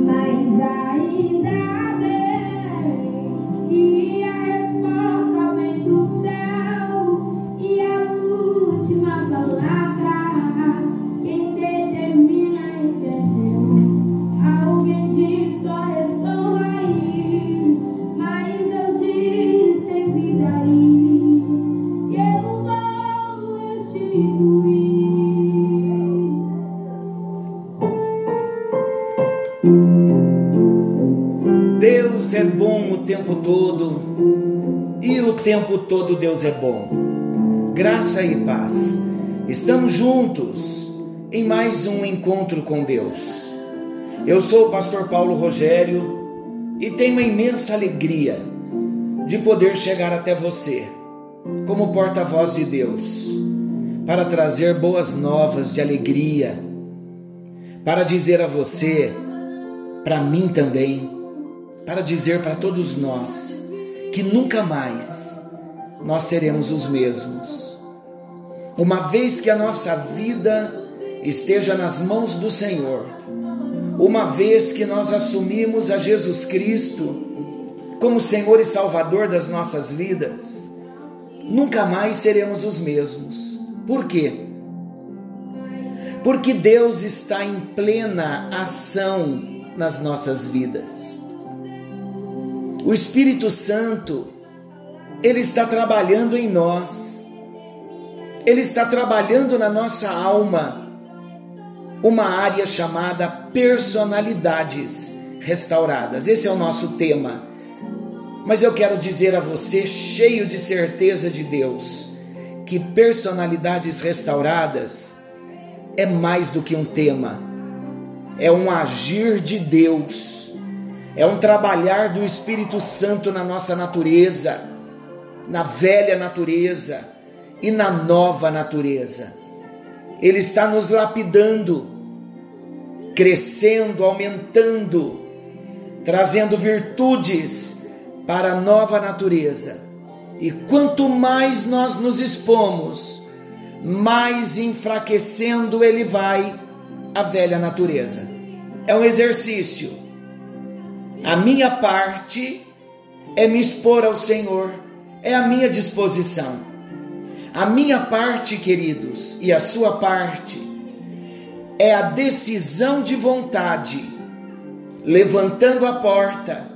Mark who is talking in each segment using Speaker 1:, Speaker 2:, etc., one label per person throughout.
Speaker 1: Mas ainda bem
Speaker 2: Deus é bom. Graça e paz. Estamos juntos em mais um encontro com Deus. Eu sou o pastor Paulo Rogério e tenho uma imensa alegria de poder chegar até você como porta-voz de Deus para trazer boas novas de alegria, para dizer a você, para mim também, para dizer para todos nós que nunca mais nós seremos os mesmos. Uma vez que a nossa vida esteja nas mãos do Senhor, uma vez que nós assumimos a Jesus Cristo como Senhor e Salvador das nossas vidas, nunca mais seremos os mesmos. Por quê? Porque Deus está em plena ação nas nossas vidas. O Espírito Santo, ele está trabalhando em nós. Ele está trabalhando na nossa alma uma área chamada personalidades restauradas. Esse é o nosso tema. Mas eu quero dizer a você, cheio de certeza de Deus, que personalidades restauradas é mais do que um tema, é um agir de Deus, é um trabalhar do Espírito Santo na nossa natureza, na velha natureza e na nova natureza. Ele está nos lapidando, crescendo, aumentando, trazendo virtudes para a nova natureza. E quanto mais nós nos expomos, mais enfraquecendo ele vai a velha natureza. É um exercício. A minha parte é me expor ao Senhor, é a minha disposição. A minha parte, queridos, e a sua parte é a decisão de vontade, levantando a porta,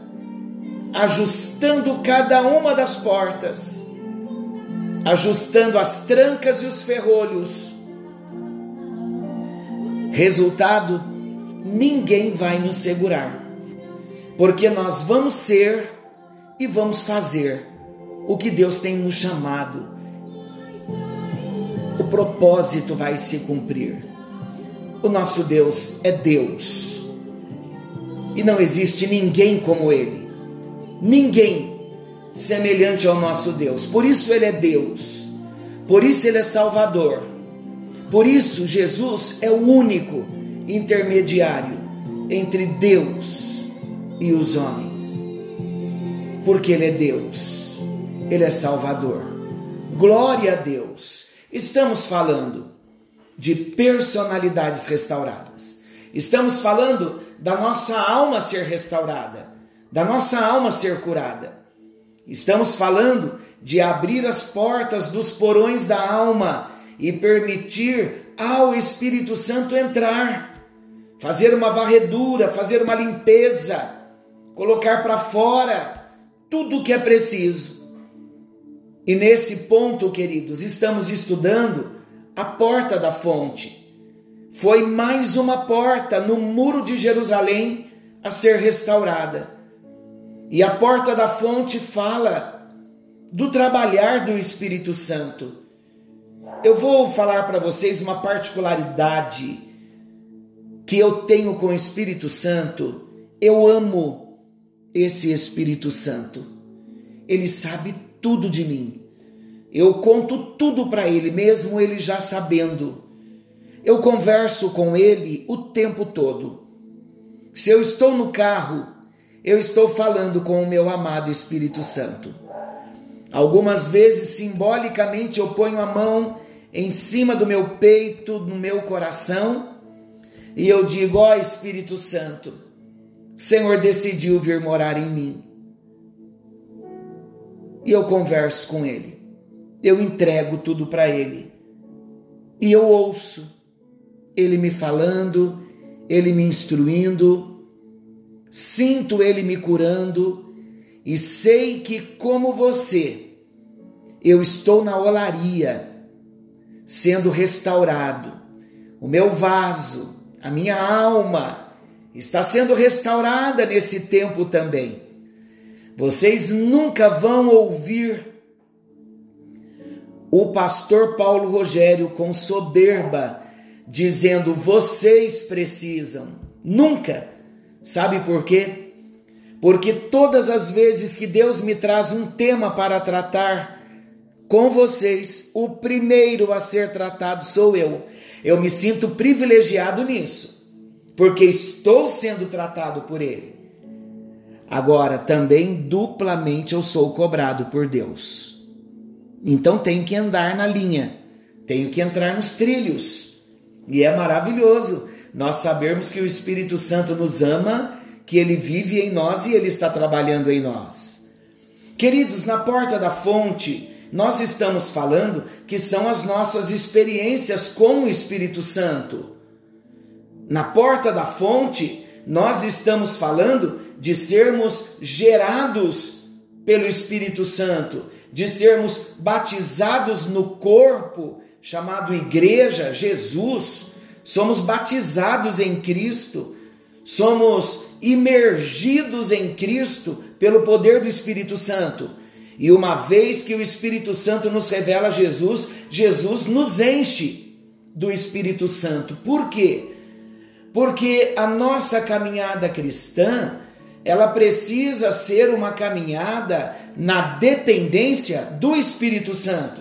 Speaker 2: ajustando cada uma das portas, ajustando as trancas e os ferrolhos. Resultado: ninguém vai nos segurar, porque nós vamos ser e vamos fazer o que Deus tem nos chamado. O propósito vai se cumprir. O nosso Deus é Deus. E não existe ninguém como Ele. Ninguém semelhante ao nosso Deus. Por isso Ele é Deus. Por isso Ele é Salvador. Por isso Jesus é o único intermediário entre Deus e os homens. Porque Ele é Deus. Ele é Salvador. Glória a Deus. Estamos falando de personalidades restauradas. Estamos falando da nossa alma ser restaurada, da nossa alma ser curada. Estamos falando de abrir as portas dos porões da alma e permitir ao Espírito Santo entrar, fazer uma varredura, fazer uma limpeza, colocar para fora tudo o que é preciso e nesse ponto, queridos, estamos estudando a porta da fonte. Foi mais uma porta no muro de Jerusalém a ser restaurada. E a porta da fonte fala do trabalhar do Espírito Santo. Eu vou falar para vocês uma particularidade que eu tenho com o Espírito Santo. Eu amo esse Espírito Santo. Ele sabe tudo de mim. Eu conto tudo para ele, mesmo ele já sabendo. Eu converso com ele o tempo todo. Se eu estou no carro, eu estou falando com o meu amado Espírito Santo. Algumas vezes, simbolicamente, eu ponho a mão em cima do meu peito, no meu coração, e eu digo: Ó oh, Espírito Santo, o Senhor decidiu vir morar em mim. E eu converso com Ele, eu entrego tudo para Ele, e eu ouço Ele me falando, Ele me instruindo, sinto Ele me curando, e sei que, como você, eu estou na olaria, sendo restaurado. O meu vaso, a minha alma, está sendo restaurada nesse tempo também. Vocês nunca vão ouvir o pastor Paulo Rogério com soberba dizendo vocês precisam. Nunca. Sabe por quê? porque todas as vezes que Deus me traz um tema para tratar com vocês, o primeiro a ser tratado sou eu. Eu me sinto privilegiado nisso, porque estou sendo tratado por Ele. Agora, também duplamente eu sou cobrado por Deus. Então tenho que andar na linha, tenho que entrar nos trilhos. E é maravilhoso nós sabermos que o Espírito Santo nos ama que Ele vive em nós e Ele está trabalhando em nós. Queridos, na porta da fonte, nós estamos falando que são as nossas experiências com o Espírito Santo. Na porta da fonte, nós estamos falando de sermos gerados pelo Espírito Santo, de sermos batizados no corpo chamado Igreja, Jesus. Somos batizados em Cristo, somos imergidos em Cristo pelo poder do Espírito Santo. E uma vez que o Espírito Santo nos revela Jesus, Jesus nos enche do Espírito Santo. Por quê? Porque a nossa caminhada cristã, ela precisa ser uma caminhada na dependência do Espírito Santo.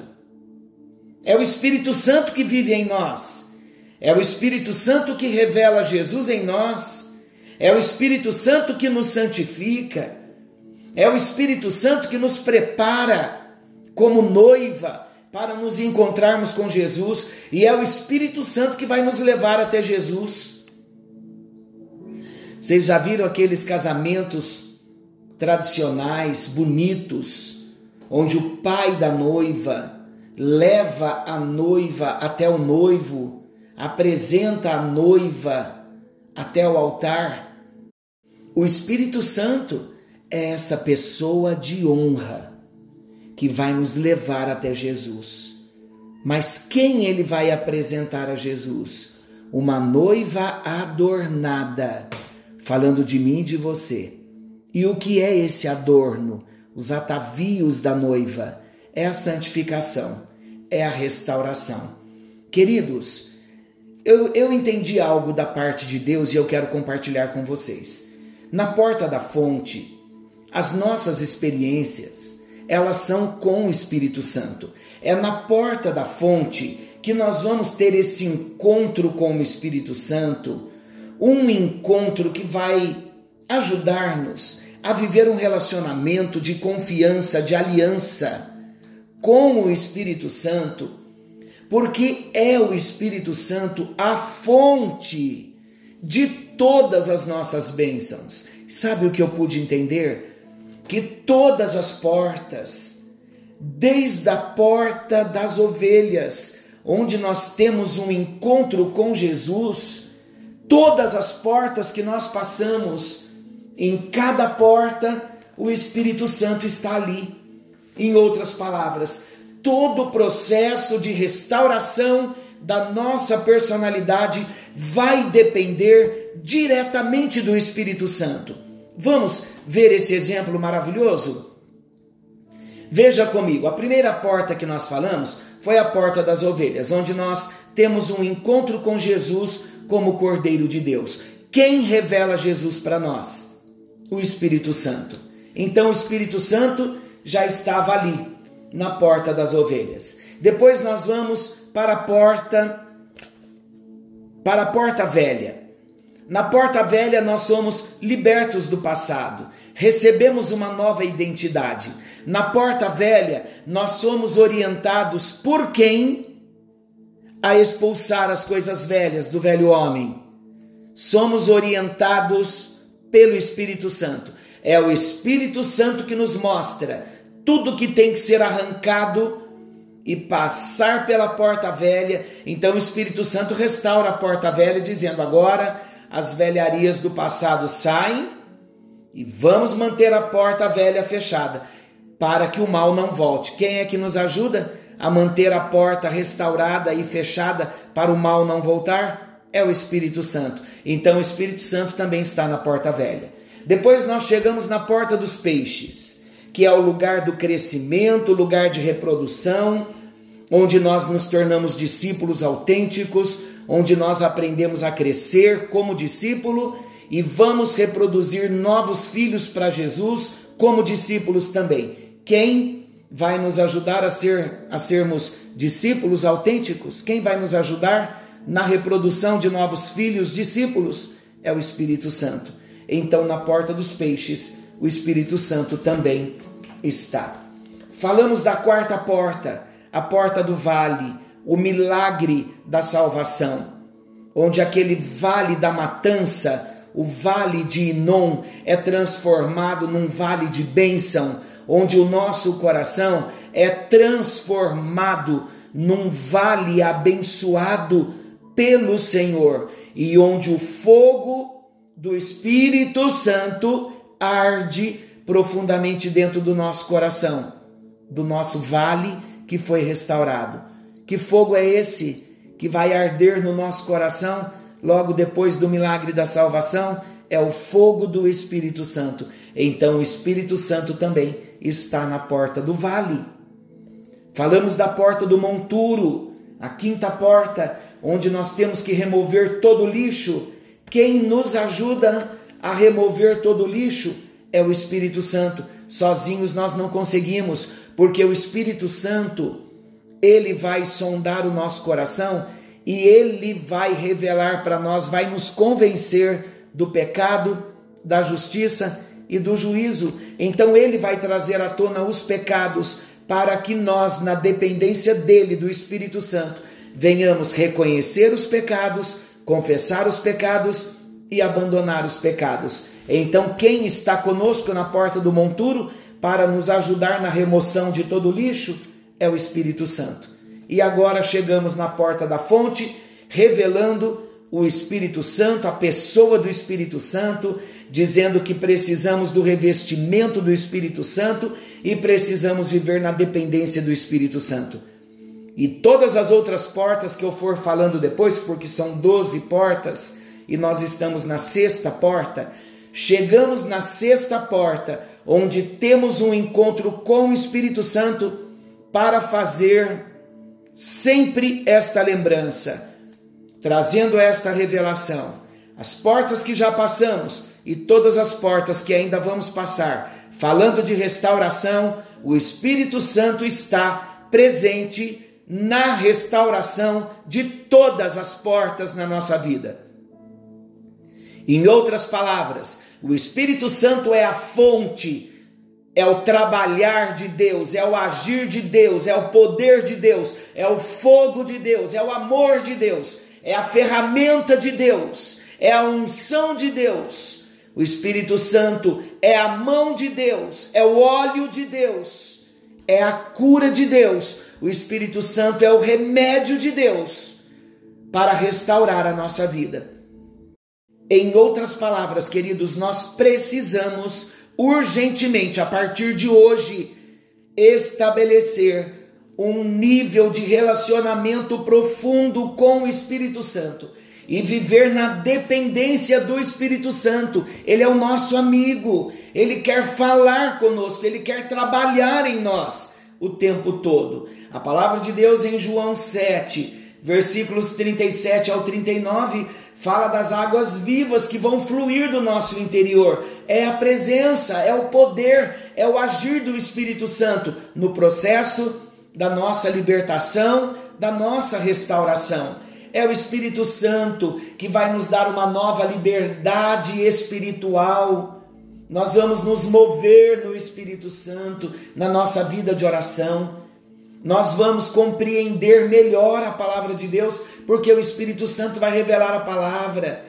Speaker 2: É o Espírito Santo que vive em nós. É o Espírito Santo que revela Jesus em nós. É o Espírito Santo que nos santifica. É o Espírito Santo que nos prepara como noiva para nos encontrarmos com Jesus. E é o Espírito Santo que vai nos levar até Jesus. Vocês já viram aqueles casamentos tradicionais, bonitos, onde o pai da noiva leva a noiva até o noivo, apresenta a noiva até o altar o Espírito Santo é essa pessoa de honra que vai nos levar até Jesus. Mas quem ele vai apresentar a Jesus? Uma noiva adornada, falando de mim e de você. E o que é esse adorno? Os atavios da noiva. É a santificação, é a restauração. Queridos, eu, eu entendi algo da parte de Deus e eu quero compartilhar com vocês. Na porta da fonte, as nossas experiências, elas são com o Espírito Santo. É na porta da fonte que nós vamos ter esse encontro com o Espírito Santo, um encontro que vai ajudar-nos a viver um relacionamento de confiança, de aliança com o Espírito Santo, porque é o Espírito Santo a fonte de todas as nossas bênçãos. Sabe o que eu pude entender? Que todas as portas, desde a porta das ovelhas, onde nós temos um encontro com Jesus, todas as portas que nós passamos, em cada porta, o Espírito Santo está ali. Em outras palavras, todo o processo de restauração da nossa personalidade vai depender diretamente do Espírito Santo. Vamos ver esse exemplo maravilhoso? Veja comigo, a primeira porta que nós falamos foi a porta das ovelhas, onde nós temos um encontro com Jesus como Cordeiro de Deus. Quem revela Jesus para nós? O Espírito Santo. Então o Espírito Santo já estava ali, na porta das ovelhas. Depois nós vamos para a porta para a porta velha. Na porta velha nós somos libertos do passado, recebemos uma nova identidade. Na porta velha nós somos orientados por quem a expulsar as coisas velhas do velho homem. Somos orientados pelo Espírito Santo. É o Espírito Santo que nos mostra tudo que tem que ser arrancado e passar pela porta velha. Então o Espírito Santo restaura a porta velha, dizendo: agora as velharias do passado saem e vamos manter a porta velha fechada para que o mal não volte. Quem é que nos ajuda a manter a porta restaurada e fechada para o mal não voltar? É o Espírito Santo. Então o Espírito Santo também está na porta velha. Depois nós chegamos na porta dos peixes, que é o lugar do crescimento, lugar de reprodução, onde nós nos tornamos discípulos autênticos, onde nós aprendemos a crescer como discípulo e vamos reproduzir novos filhos para Jesus como discípulos também. Quem vai nos ajudar a ser a sermos discípulos autênticos? Quem vai nos ajudar na reprodução de novos filhos, discípulos? É o Espírito Santo. Então, na porta dos peixes, o Espírito Santo também está. Falamos da quarta porta, a porta do vale, o milagre da salvação, onde aquele vale da matança o vale de Inom é transformado num vale de bênção, onde o nosso coração é transformado num vale abençoado pelo Senhor e onde o fogo do Espírito Santo arde profundamente dentro do nosso coração, do nosso vale que foi restaurado. Que fogo é esse que vai arder no nosso coração? logo depois do milagre da salvação, é o fogo do Espírito Santo. Então o Espírito Santo também está na porta do vale. Falamos da porta do monturo, a quinta porta, onde nós temos que remover todo o lixo. Quem nos ajuda a remover todo o lixo é o Espírito Santo. Sozinhos nós não conseguimos, porque o Espírito Santo, ele vai sondar o nosso coração e ele vai revelar para nós, vai nos convencer do pecado, da justiça e do juízo. Então ele vai trazer à tona os pecados para que nós, na dependência dele, do Espírito Santo, venhamos reconhecer os pecados, confessar os pecados e abandonar os pecados. Então, quem está conosco na porta do monturo para nos ajudar na remoção de todo o lixo é o Espírito Santo. E agora chegamos na porta da fonte, revelando o Espírito Santo, a pessoa do Espírito Santo, dizendo que precisamos do revestimento do Espírito Santo e precisamos viver na dependência do Espírito Santo. E todas as outras portas que eu for falando depois, porque são 12 portas e nós estamos na sexta porta, chegamos na sexta porta, onde temos um encontro com o Espírito Santo para fazer sempre esta lembrança, trazendo esta revelação. As portas que já passamos e todas as portas que ainda vamos passar, falando de restauração, o Espírito Santo está presente na restauração de todas as portas na nossa vida. Em outras palavras, o Espírito Santo é a fonte é o trabalhar de Deus, é o agir de Deus, é o poder de Deus, é o fogo de Deus, é o amor de Deus, é a ferramenta de Deus, é a unção de Deus. O Espírito Santo é a mão de Deus, é o óleo de Deus, é a cura de Deus. O Espírito Santo é o remédio de Deus para restaurar a nossa vida. Em outras palavras, queridos, nós precisamos urgentemente, a partir de hoje, estabelecer um nível de relacionamento profundo com o Espírito Santo e viver na dependência do Espírito Santo. Ele é o nosso amigo, ele quer falar conosco, ele quer trabalhar em nós o tempo todo. A palavra de Deus em João 7, versículos 37 ao 39 fala das águas vivas que vão fluir do nosso interior. É a presença, é o poder, é o agir do Espírito Santo no processo da nossa libertação, da nossa restauração. É o Espírito Santo que vai nos dar uma nova liberdade espiritual. Nós vamos nos mover no Espírito Santo na nossa vida de oração nós vamos compreender melhor a palavra de Deus, porque o Espírito Santo vai revelar a palavra.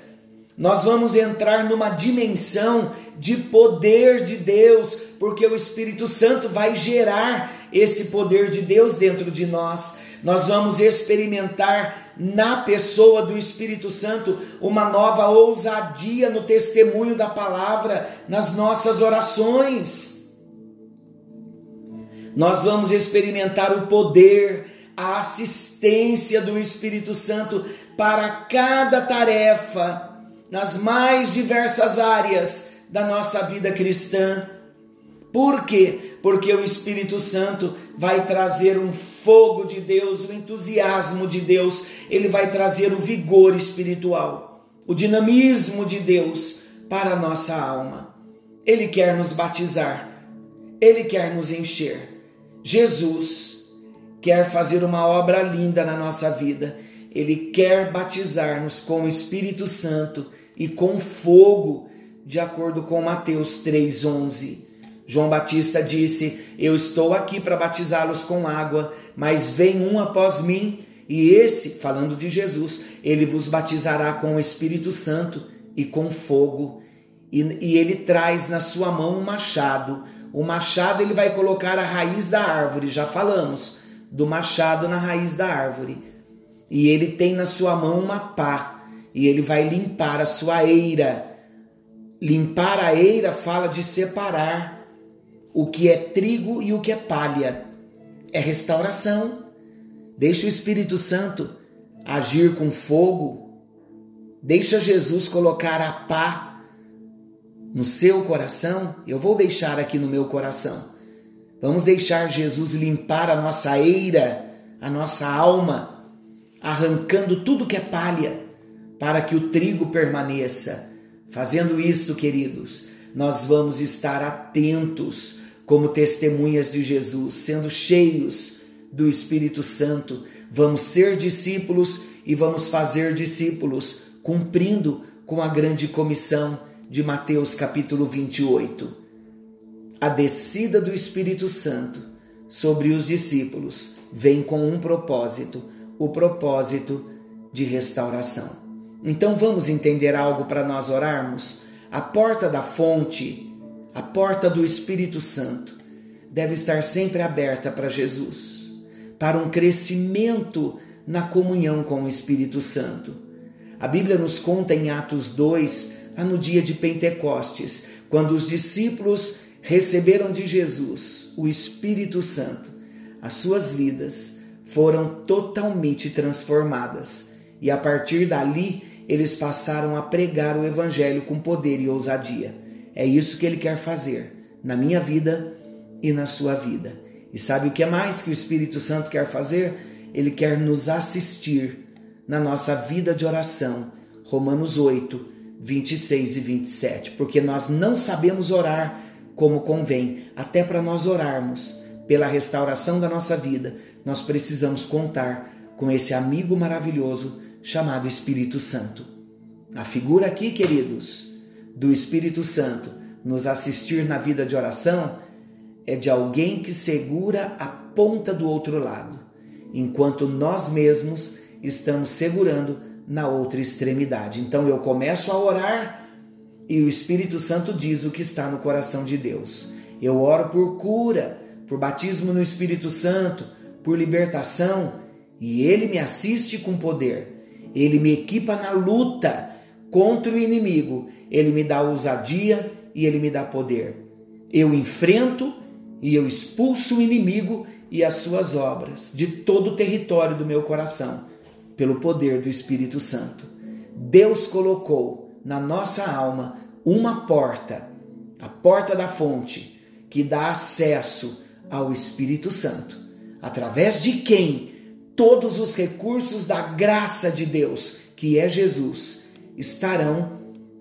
Speaker 2: Nós vamos entrar numa dimensão de poder de Deus, porque o Espírito Santo vai gerar esse poder de Deus dentro de nós. Nós vamos experimentar na pessoa do Espírito Santo uma nova ousadia no testemunho da palavra, nas nossas orações. Nós vamos experimentar o poder, a assistência do Espírito Santo para cada tarefa, nas mais diversas áreas da nossa vida cristã. Por quê? Porque o Espírito Santo vai trazer um fogo de Deus, o entusiasmo de Deus, ele vai trazer o vigor espiritual, o dinamismo de Deus para a nossa alma. Ele quer nos batizar, ele quer nos encher. Jesus quer fazer uma obra linda na nossa vida. Ele quer batizar-nos com o Espírito Santo e com fogo, de acordo com Mateus 3:11. João Batista disse: Eu estou aqui para batizá-los com água, mas vem um após mim, e esse, falando de Jesus, ele vos batizará com o Espírito Santo e com fogo. E, e ele traz na sua mão um machado. O machado ele vai colocar a raiz da árvore, já falamos do machado na raiz da árvore. E ele tem na sua mão uma pá, e ele vai limpar a sua eira. Limpar a eira fala de separar o que é trigo e o que é palha. É restauração. Deixa o Espírito Santo agir com fogo. Deixa Jesus colocar a pá no seu coração. Eu vou deixar aqui no meu coração. Vamos deixar Jesus limpar a nossa eira, a nossa alma, arrancando tudo que é palha, para que o trigo permaneça. Fazendo isto, queridos, nós vamos estar atentos como testemunhas de Jesus, sendo cheios do Espírito Santo. Vamos ser discípulos e vamos fazer discípulos, cumprindo com a grande comissão de Mateus capítulo 28. A descida do Espírito Santo sobre os discípulos vem com um propósito, o propósito de restauração. Então vamos entender algo para nós orarmos? A porta da fonte a porta do Espírito Santo deve estar sempre aberta para Jesus, para um crescimento na comunhão com o Espírito Santo. A Bíblia nos conta em Atos 2, no dia de Pentecostes, quando os discípulos receberam de Jesus o Espírito Santo, as suas vidas foram totalmente transformadas e a partir dali eles passaram a pregar o Evangelho com poder e ousadia. É isso que ele quer fazer na minha vida e na sua vida. E sabe o que é mais que o Espírito Santo quer fazer? Ele quer nos assistir na nossa vida de oração. Romanos 8, 26 e 27. Porque nós não sabemos orar como convém. Até para nós orarmos pela restauração da nossa vida, nós precisamos contar com esse amigo maravilhoso chamado Espírito Santo. A figura aqui, queridos, do Espírito Santo nos assistir na vida de oração é de alguém que segura a ponta do outro lado, enquanto nós mesmos estamos segurando na outra extremidade. Então eu começo a orar e o Espírito Santo diz o que está no coração de Deus. Eu oro por cura, por batismo no Espírito Santo, por libertação e ele me assiste com poder. Ele me equipa na luta contra o inimigo ele me dá ousadia e ele me dá poder. Eu enfrento e eu expulso o inimigo e as suas obras de todo o território do meu coração, pelo poder do Espírito Santo. Deus colocou na nossa alma uma porta, a porta da fonte, que dá acesso ao Espírito Santo, através de quem todos os recursos da graça de Deus, que é Jesus, estarão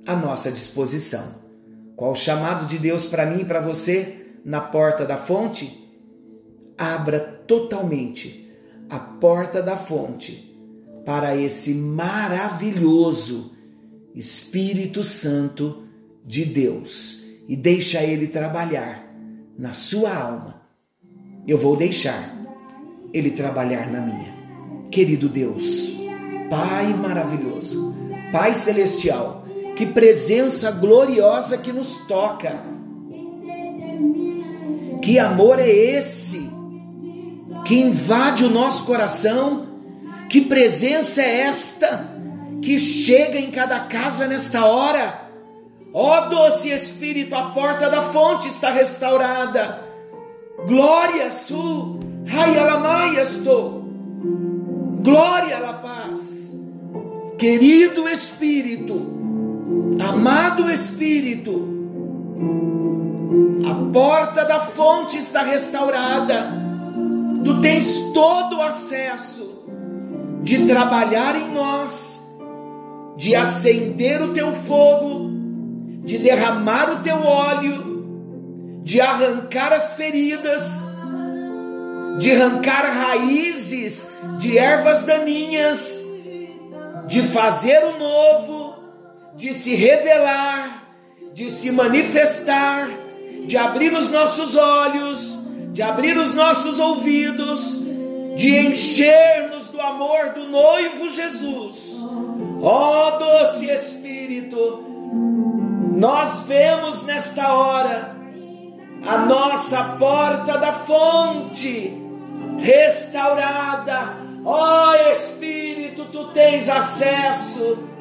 Speaker 2: à nossa disposição. Qual o chamado de Deus para mim e para você na porta da fonte? Abra totalmente a porta da fonte para esse maravilhoso Espírito Santo de Deus e deixa ele trabalhar na sua alma. Eu vou deixar ele trabalhar na minha. Querido Deus, Pai maravilhoso, Pai celestial, Que presença gloriosa que nos toca. Que amor é esse que invade o nosso coração? Que presença é esta que chega em cada casa nesta hora? Ó oh, doce Espírito, a porta da fonte está restaurada. Glória Su, Hayalamayastou. Glória a paz. Querido Espírito, amado Espírito, a porta da fonte está restaurada. Tu tens todo o acesso de trabalhar em nós, de acender o teu fogo, de derramar o teu óleo, de arrancar as feridas de arrancar raízes de ervas daninhas, de fazer o novo, de se revelar, de se manifestar, de abrir os nossos olhos, de abrir os nossos ouvidos, de encher-nos do amor do noivo Jesus. Ó oh, doce Espírito, nós vemos nesta hora a nossa porta da fonte restaurada. Ó oh, Espírito, tu tens acesso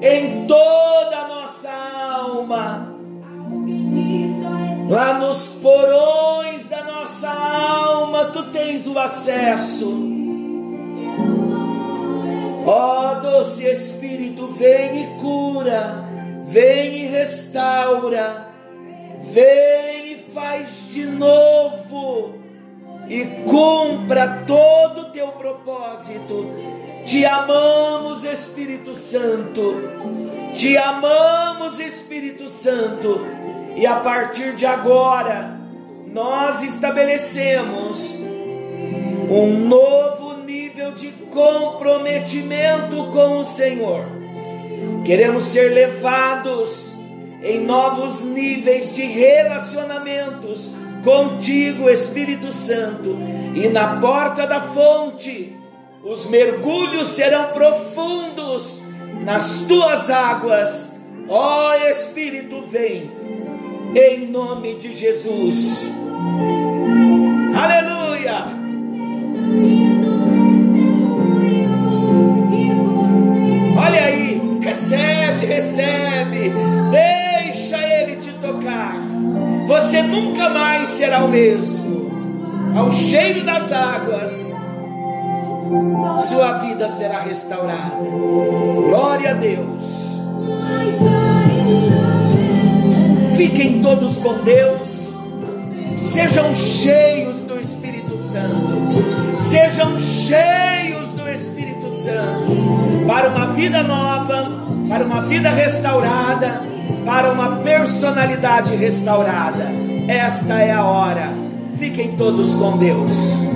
Speaker 2: em toda a nossa alma. Lá nos porões da nossa alma, tu tens o acesso. Ó oh, doce Espírito, vem e cura, vem e restaura, vem e faz de novo e cumpra todo o teu propósito. Te amamos, Espírito Santo. Te amamos, Espírito Santo. E a partir de agora, nós estabelecemos um novo nível de comprometimento com o Senhor. Queremos ser levados em novos níveis de relacionamentos contigo, Espírito Santo, e na porta da fonte os mergulhos serão profundos nas tuas águas. Ó oh, Espírito, vem em nome de Jesus. Aleluia. Olha aí, recebe, recebe. Deixa ele te tocar você nunca mais será o mesmo. Ao cheiro das águas, sua vida será restaurada. Glória a Deus. Fiquem todos com Deus. Sejam cheios do Espírito Santo. Sejam cheios do Espírito Santo para uma vida nova, para uma vida restaurada para uma personalidade restaurada. Esta é a hora. Fiquem todos com Deus.